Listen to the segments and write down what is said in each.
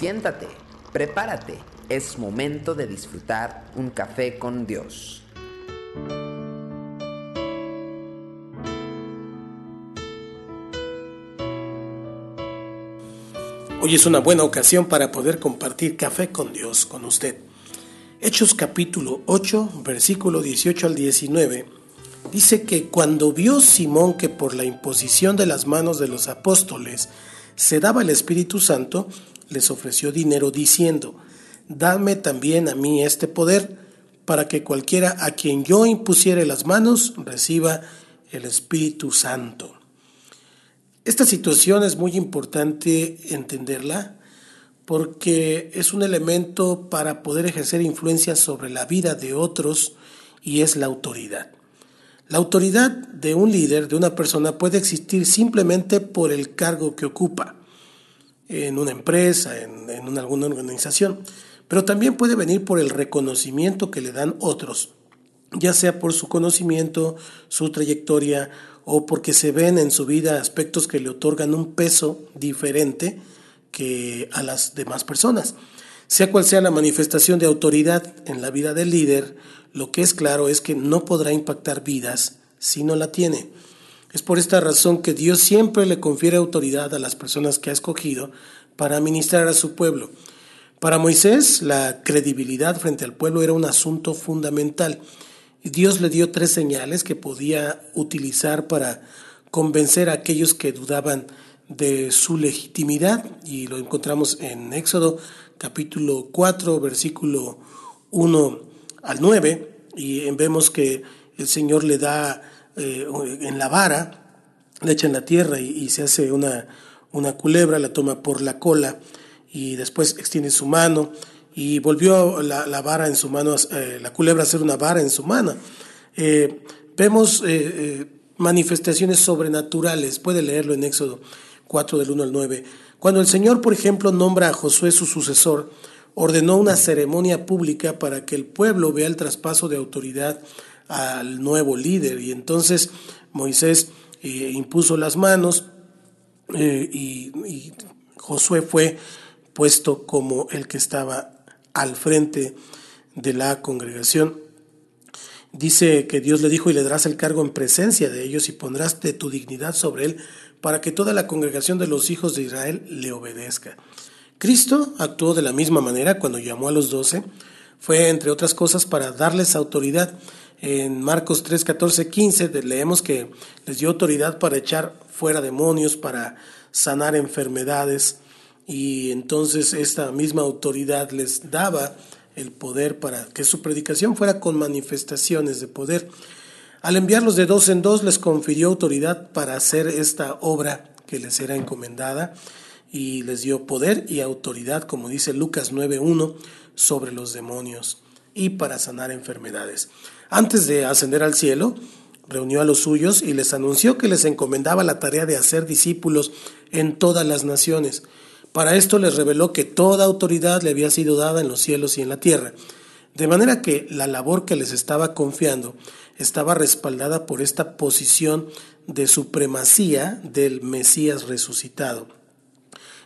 Siéntate, prepárate, es momento de disfrutar un café con Dios. Hoy es una buena ocasión para poder compartir café con Dios con usted. Hechos capítulo 8, versículo 18 al 19, dice que cuando vio Simón que por la imposición de las manos de los apóstoles se daba el Espíritu Santo, les ofreció dinero diciendo, Dame también a mí este poder, para que cualquiera a quien yo impusiere las manos reciba el Espíritu Santo. Esta situación es muy importante entenderla porque es un elemento para poder ejercer influencia sobre la vida de otros y es la autoridad. La autoridad de un líder, de una persona, puede existir simplemente por el cargo que ocupa en una empresa, en, en alguna organización, pero también puede venir por el reconocimiento que le dan otros, ya sea por su conocimiento, su trayectoria o porque se ven en su vida aspectos que le otorgan un peso diferente que a las demás personas. Sea cual sea la manifestación de autoridad en la vida del líder, lo que es claro es que no podrá impactar vidas si no la tiene. Es por esta razón que Dios siempre le confiere autoridad a las personas que ha escogido para administrar a su pueblo. Para Moisés, la credibilidad frente al pueblo era un asunto fundamental. Dios le dio tres señales que podía utilizar para convencer a aquellos que dudaban de su legitimidad. Y lo encontramos en Éxodo capítulo 4 versículo 1 al 9 y vemos que el Señor le da eh, en la vara, le echa en la tierra y, se hace una, una culebra, la toma por la cola y después extiende su mano y volvió la, vara en su mano, eh, la culebra a ser una vara en su mano. Eh, vemos manifestaciones sobrenaturales, puede leerlo en Éxodo 4 del 1 al 9. Cuando el Señor, por ejemplo, nombra a Josué su sucesor, ordenó una ceremonia pública para que el pueblo vea el traspaso de autoridad al nuevo líder. Y entonces Moisés impuso las manos y, y Josué fue puesto como el que estaba al frente de la congregación. Dice que Dios le dijo y le darás el cargo en presencia de ellos y pondrás de tu dignidad sobre él para que toda la congregación de los hijos de Israel le obedezca. Cristo actuó de la misma manera cuando llamó a los doce. Fue, entre otras cosas, para darles autoridad. En Marcos 3, 14, 15 leemos que les dio autoridad para echar fuera demonios, para sanar enfermedades, y entonces esta misma autoridad les daba el poder para que su predicación fuera con manifestaciones de poder. Al enviarlos de dos en dos les confirió autoridad para hacer esta obra que les era encomendada y les dio poder y autoridad, como dice Lucas 9.1, sobre los demonios y para sanar enfermedades. Antes de ascender al cielo, reunió a los suyos y les anunció que les encomendaba la tarea de hacer discípulos en todas las naciones para esto les reveló que toda autoridad le había sido dada en los cielos y en la tierra, de manera que la labor que les estaba confiando estaba respaldada por esta posición de supremacía del Mesías resucitado.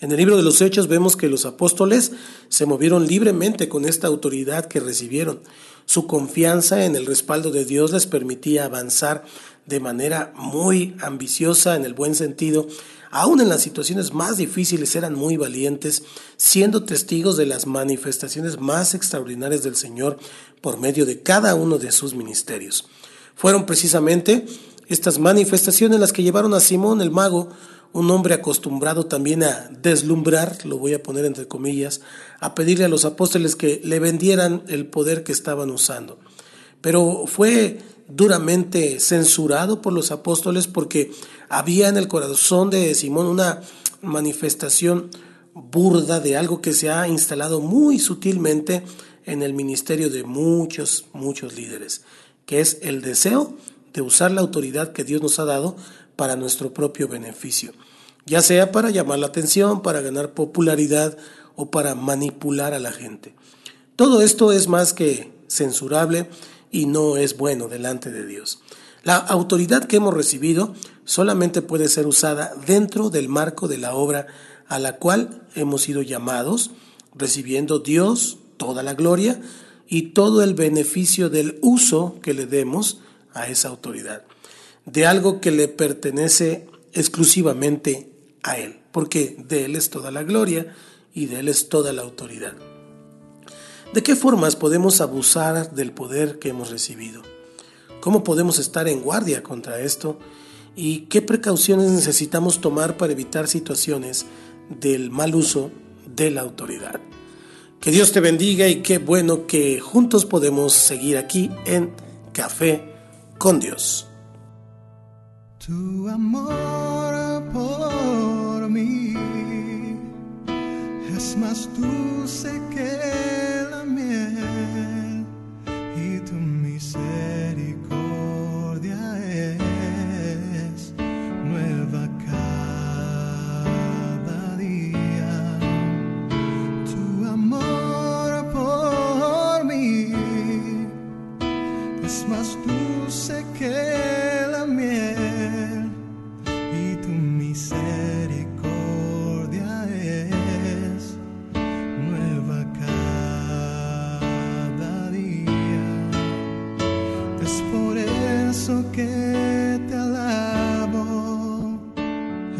En el libro de los Hechos vemos que los apóstoles se movieron libremente con esta autoridad que recibieron. Su confianza en el respaldo de Dios les permitía avanzar de manera muy ambiciosa en el buen sentido aún en las situaciones más difíciles eran muy valientes, siendo testigos de las manifestaciones más extraordinarias del Señor por medio de cada uno de sus ministerios. Fueron precisamente estas manifestaciones las que llevaron a Simón el mago, un hombre acostumbrado también a deslumbrar, lo voy a poner entre comillas, a pedirle a los apóstoles que le vendieran el poder que estaban usando. Pero fue duramente censurado por los apóstoles porque había en el corazón de Simón una manifestación burda de algo que se ha instalado muy sutilmente en el ministerio de muchos, muchos líderes, que es el deseo de usar la autoridad que Dios nos ha dado para nuestro propio beneficio, ya sea para llamar la atención, para ganar popularidad o para manipular a la gente. Todo esto es más que censurable y no es bueno delante de Dios. La autoridad que hemos recibido solamente puede ser usada dentro del marco de la obra a la cual hemos sido llamados, recibiendo Dios toda la gloria y todo el beneficio del uso que le demos a esa autoridad, de algo que le pertenece exclusivamente a Él, porque de Él es toda la gloria y de Él es toda la autoridad. ¿De qué formas podemos abusar del poder que hemos recibido? ¿Cómo podemos estar en guardia contra esto? ¿Y qué precauciones necesitamos tomar para evitar situaciones del mal uso de la autoridad? Que Dios te bendiga y qué bueno que juntos podemos seguir aquí en Café con Dios. Tu amor por mí. Es más dulce que